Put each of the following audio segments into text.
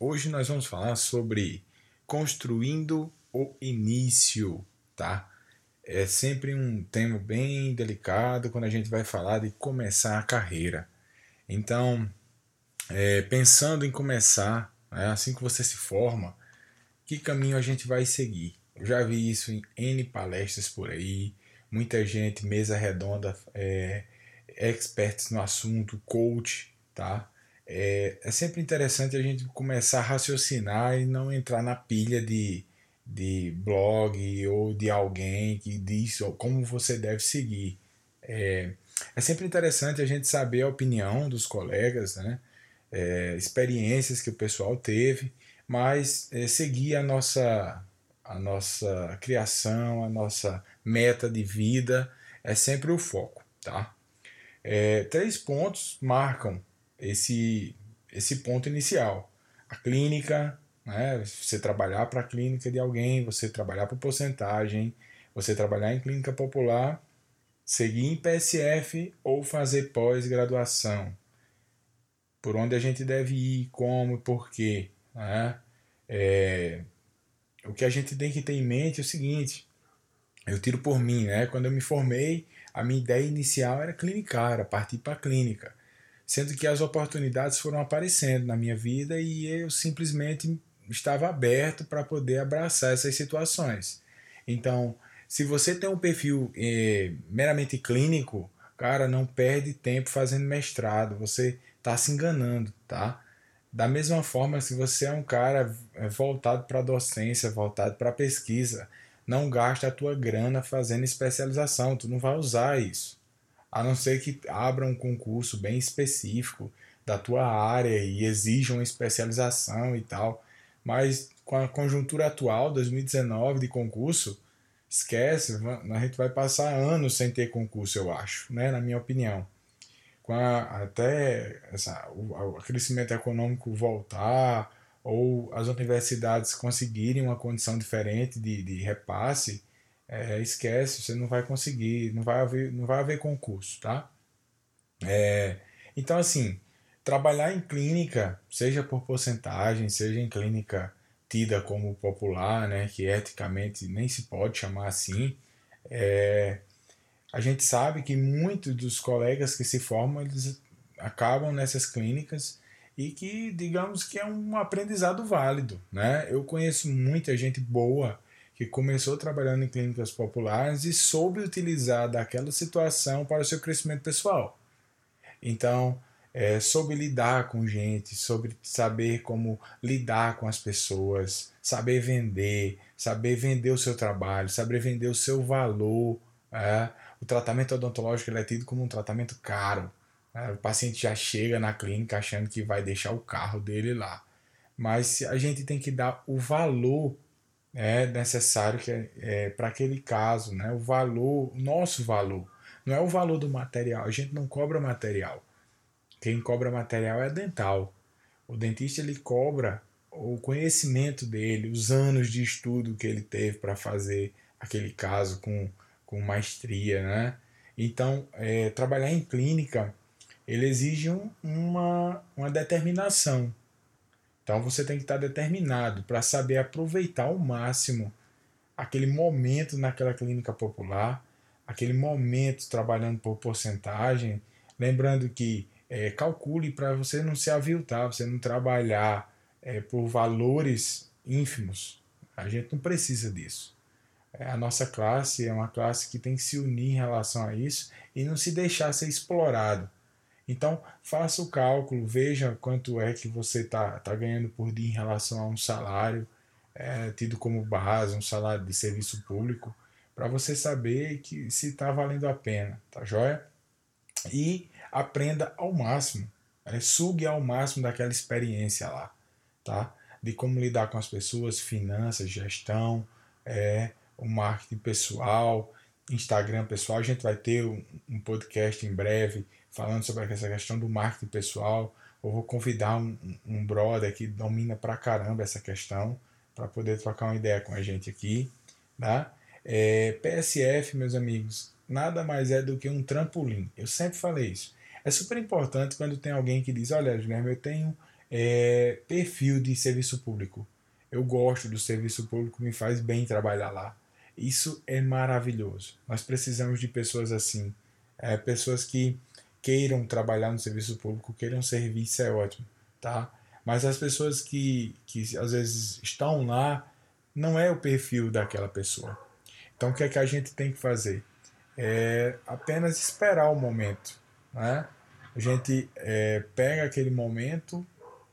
Hoje nós vamos falar sobre construindo o início, tá? É sempre um tema bem delicado quando a gente vai falar de começar a carreira. Então, é, pensando em começar, né, assim que você se forma, que caminho a gente vai seguir? Eu já vi isso em N palestras por aí, muita gente, mesa redonda, é, experts no assunto, coach, tá? É, é sempre interessante a gente começar a raciocinar e não entrar na pilha de, de blog ou de alguém que diz como você deve seguir. É, é sempre interessante a gente saber a opinião dos colegas, né? É, experiências que o pessoal teve, mas é, seguir a nossa, a nossa criação, a nossa meta de vida é sempre o foco, tá? É, três pontos marcam esse, esse ponto inicial. A clínica, né, você trabalhar para a clínica de alguém, você trabalhar por porcentagem, você trabalhar em clínica popular, seguir em PSF ou fazer pós-graduação. Por onde a gente deve ir, como e por quê. Né? É, o que a gente tem que ter em mente é o seguinte: eu tiro por mim, né? quando eu me formei, a minha ideia inicial era clinicar, era partir para a clínica sendo que as oportunidades foram aparecendo na minha vida e eu simplesmente estava aberto para poder abraçar essas situações. Então, se você tem um perfil eh, meramente clínico, cara, não perde tempo fazendo mestrado, você está se enganando, tá? Da mesma forma, se você é um cara eh, voltado para a docência, voltado para a pesquisa, não gasta a tua grana fazendo especialização, tu não vai usar isso a não ser que abra um concurso bem específico da tua área e exija uma especialização e tal. Mas com a conjuntura atual, 2019, de concurso, esquece, a gente vai passar anos sem ter concurso, eu acho, né, na minha opinião. Com a, até essa, o, o crescimento econômico voltar, ou as universidades conseguirem uma condição diferente de, de repasse, é, esquece, você não vai conseguir, não vai haver, não vai haver concurso, tá? É, então, assim, trabalhar em clínica, seja por porcentagem, seja em clínica tida como popular, né, que eticamente nem se pode chamar assim, é, a gente sabe que muitos dos colegas que se formam, eles acabam nessas clínicas e que, digamos que é um aprendizado válido, né? Eu conheço muita gente boa que começou trabalhando em clínicas populares e soube utilizar daquela situação para o seu crescimento pessoal. Então, é, soube lidar com gente, sobre saber como lidar com as pessoas, saber vender, saber vender o seu trabalho, saber vender o seu valor. É. O tratamento odontológico é tido como um tratamento caro. É. O paciente já chega na clínica achando que vai deixar o carro dele lá. Mas a gente tem que dar o valor é necessário que é, para aquele caso, né? O valor, nosso valor, não é o valor do material. A gente não cobra material. Quem cobra material é dental. O dentista ele cobra o conhecimento dele, os anos de estudo que ele teve para fazer aquele caso com, com maestria, né? Então, é, trabalhar em clínica ele exige um, uma, uma determinação. Então você tem que estar determinado para saber aproveitar ao máximo aquele momento naquela clínica popular, aquele momento trabalhando por porcentagem. Lembrando que é, calcule para você não se aviltar, você não trabalhar é, por valores ínfimos. A gente não precisa disso. É, a nossa classe é uma classe que tem que se unir em relação a isso e não se deixar ser explorado. Então, faça o cálculo, veja quanto é que você está tá ganhando por dia em relação a um salário é, tido como base, um salário de serviço público, para você saber que se está valendo a pena, tá joia? E aprenda ao máximo, é, sugue ao máximo daquela experiência lá, tá? De como lidar com as pessoas, finanças, gestão, é, o marketing pessoal, Instagram pessoal. A gente vai ter um, um podcast em breve falando sobre essa questão do marketing pessoal. Eu vou convidar um, um brother que domina pra caramba essa questão para poder trocar uma ideia com a gente aqui. Tá? É, PSF, meus amigos, nada mais é do que um trampolim. Eu sempre falei isso. É super importante quando tem alguém que diz: Olha, Guilherme, eu tenho É, perfil de serviço público. Eu gosto do serviço público, me faz bem trabalhar lá. Isso é maravilhoso. Nós precisamos de pessoas assim, é, pessoas que queiram trabalhar no serviço público, queiram servir, isso é ótimo, tá? Mas as pessoas que, que às vezes estão lá, não é o perfil daquela pessoa. Então o que é que a gente tem que fazer? É apenas esperar o momento, né? A gente é, pega aquele momento,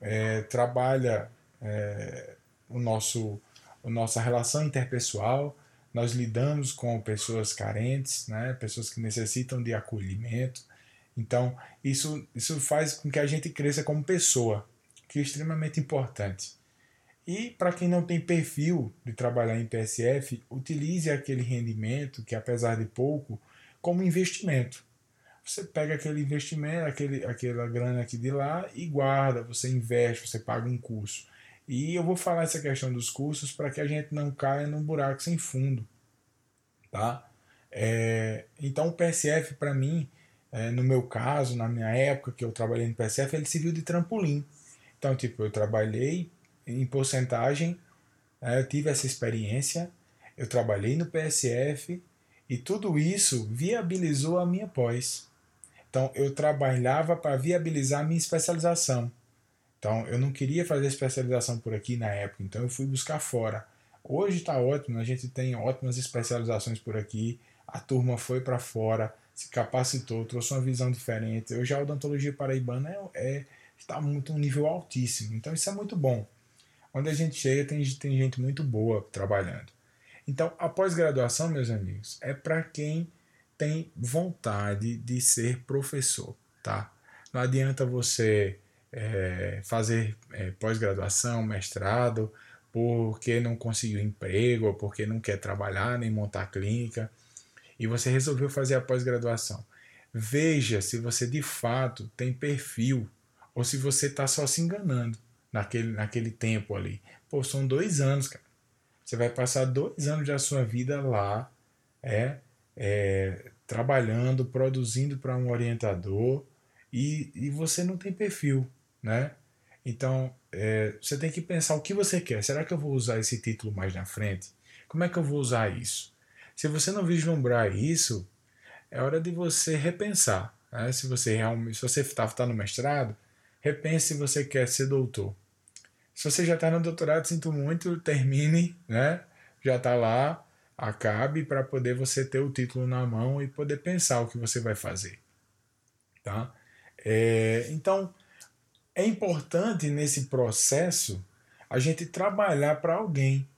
é, trabalha é, o nosso, a nossa relação interpessoal, nós lidamos com pessoas carentes, né? pessoas que necessitam de acolhimento. Então, isso, isso faz com que a gente cresça como pessoa, que é extremamente importante. E para quem não tem perfil de trabalhar em PSF, utilize aquele rendimento, que apesar de pouco, como investimento. Você pega aquele investimento, aquele, aquela grana aqui de lá e guarda, você investe, você paga um curso. E eu vou falar essa questão dos cursos para que a gente não caia num buraco sem fundo. Tá? É, então o PSF para mim, é, no meu caso, na minha época que eu trabalhei no PSF, ele serviu de trampolim. Então, tipo, eu trabalhei em porcentagem, né, eu tive essa experiência, eu trabalhei no PSF e tudo isso viabilizou a minha pós. Então, eu trabalhava para viabilizar a minha especialização. Então, eu não queria fazer especialização por aqui na época, então eu fui buscar fora. Hoje está ótimo, a gente tem ótimas especializações por aqui, a turma foi para fora, se capacitou, trouxe uma visão diferente. Hoje a odontologia paraibana é, é, está muito um nível altíssimo, então isso é muito bom. Onde a gente chega, tem, tem gente muito boa trabalhando. Então, a pós-graduação, meus amigos, é para quem tem vontade de ser professor, tá? Não adianta você é, fazer é, pós-graduação, mestrado, porque não conseguiu emprego, ou porque não quer trabalhar nem montar clínica, e você resolveu fazer a pós-graduação. Veja se você de fato tem perfil ou se você está só se enganando naquele, naquele tempo ali. Pô, são dois anos, cara. Você vai passar dois anos da sua vida lá, é, é trabalhando, produzindo para um orientador e, e você não tem perfil né? Então, é, você tem que pensar o que você quer. Será que eu vou usar esse título mais na frente? Como é que eu vou usar isso? Se você não vislumbrar isso, é hora de você repensar. Né? Se você realmente, se você está tá no mestrado, repense se você quer ser doutor. Se você já está no doutorado, sinto muito, termine, né? Já está lá, acabe para poder você ter o título na mão e poder pensar o que você vai fazer, tá? É, então é importante nesse processo a gente trabalhar para alguém.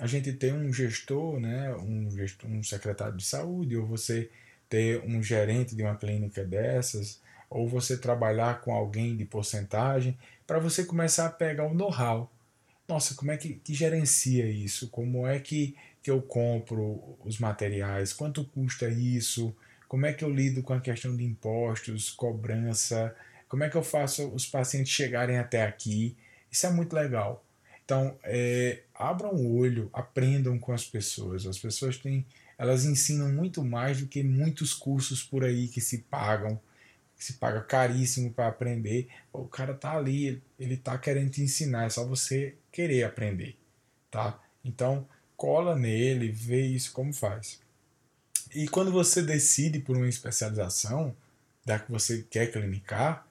A gente ter um gestor, né, um, gestor, um secretário de saúde, ou você ter um gerente de uma clínica dessas, ou você trabalhar com alguém de porcentagem, para você começar a pegar o know-how. Nossa, como é que, que gerencia isso? Como é que, que eu compro os materiais? Quanto custa isso? Como é que eu lido com a questão de impostos, cobrança? Como é que eu faço os pacientes chegarem até aqui? Isso é muito legal. Então, é, abram o olho, aprendam com as pessoas. As pessoas têm, elas ensinam muito mais do que muitos cursos por aí que se pagam, que se paga caríssimo para aprender. O cara tá ali, ele tá querendo te ensinar, é só você querer aprender, tá? Então, cola nele, vê isso como faz. E quando você decide por uma especialização, da que você quer clinicar,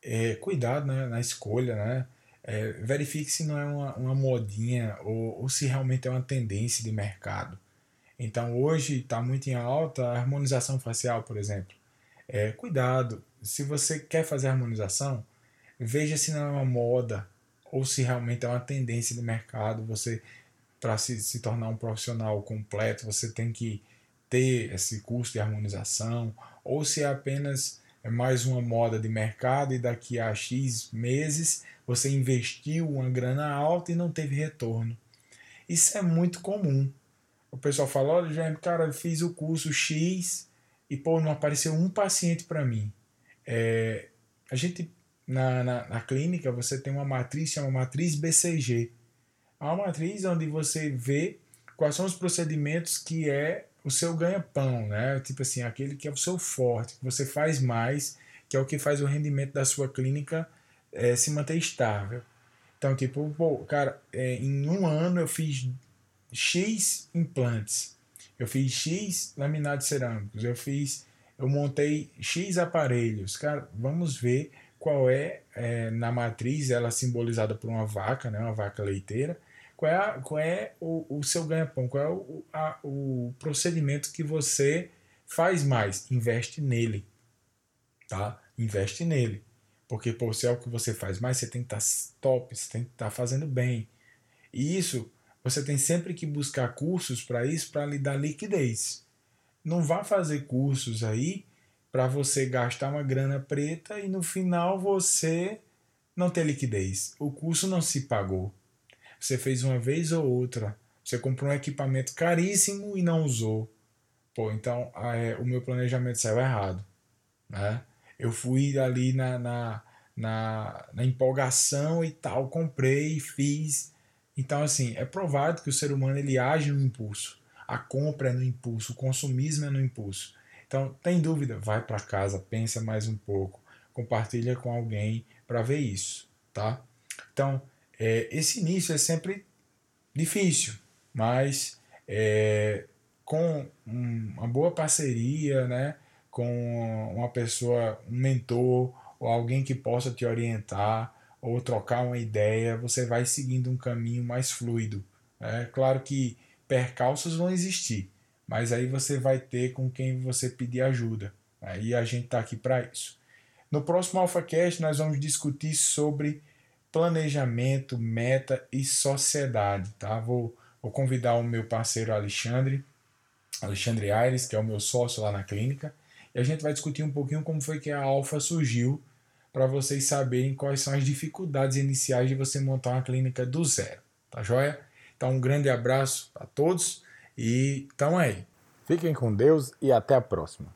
é, cuidado né, na escolha, né? É, verifique se não é uma, uma modinha ou, ou, se realmente é uma tendência de mercado. Então hoje está muito em alta a harmonização facial, por exemplo. É, cuidado, se você quer fazer harmonização, veja se não é uma moda ou se realmente é uma tendência de mercado. Você, para se, se tornar um profissional completo, você tem que ter esse curso de harmonização, ou se é apenas é mais uma moda de mercado e daqui a X meses você investiu uma grana alta e não teve retorno. Isso é muito comum. O pessoal fala: olha, Jaime, cara, eu fiz o curso X e pô, não apareceu um paciente para mim. É, a gente, na, na, na, clínica, você tem uma matriz, chama matriz BCG. É uma matriz onde você vê quais são os procedimentos que é o seu ganha-pão, né? Tipo assim, aquele que é o seu forte, que você faz mais, que é o que faz o rendimento da sua clínica é, se manter estável. Então, tipo, pô, cara, é, em um ano eu fiz X implantes, eu fiz X laminados cerâmicos, eu fiz, eu montei X aparelhos. Cara, vamos ver qual é, é na matriz, ela simbolizada por uma vaca, né, uma vaca leiteira, qual é, a, qual é o, o seu ganha-pão, qual é o, a, o procedimento que você faz mais, investe nele, tá? Investe nele. Porque, por se é o que você faz mais, você tem que estar tá top, você tem que estar tá fazendo bem. E isso, você tem sempre que buscar cursos para isso, para lhe dar liquidez. Não vá fazer cursos aí para você gastar uma grana preta e no final você não ter liquidez. O curso não se pagou. Você fez uma vez ou outra. Você comprou um equipamento caríssimo e não usou. Pô, então é, o meu planejamento saiu errado. Né? Eu fui ali na, na, na, na empolgação e tal, comprei, fiz. Então, assim, é provado que o ser humano ele age no impulso. A compra é no impulso, o consumismo é no impulso. Então, tem dúvida? Vai para casa, pensa mais um pouco, compartilha com alguém para ver isso, tá? Então, é, esse início é sempre difícil, mas é, com um, uma boa parceria, né? com uma pessoa, um mentor ou alguém que possa te orientar ou trocar uma ideia, você vai seguindo um caminho mais fluido. É claro que percalços vão existir, mas aí você vai ter com quem você pedir ajuda. Aí a gente está aqui para isso. No próximo AlphaCast nós vamos discutir sobre planejamento, meta e sociedade. Tá? Vou, vou convidar o meu parceiro Alexandre, Alexandre Aires, que é o meu sócio lá na clínica, e a gente vai discutir um pouquinho como foi que a Alfa surgiu, para vocês saberem quais são as dificuldades iniciais de você montar uma clínica do zero. Tá joia? Então, um grande abraço a todos e tamo aí. Fiquem com Deus e até a próxima.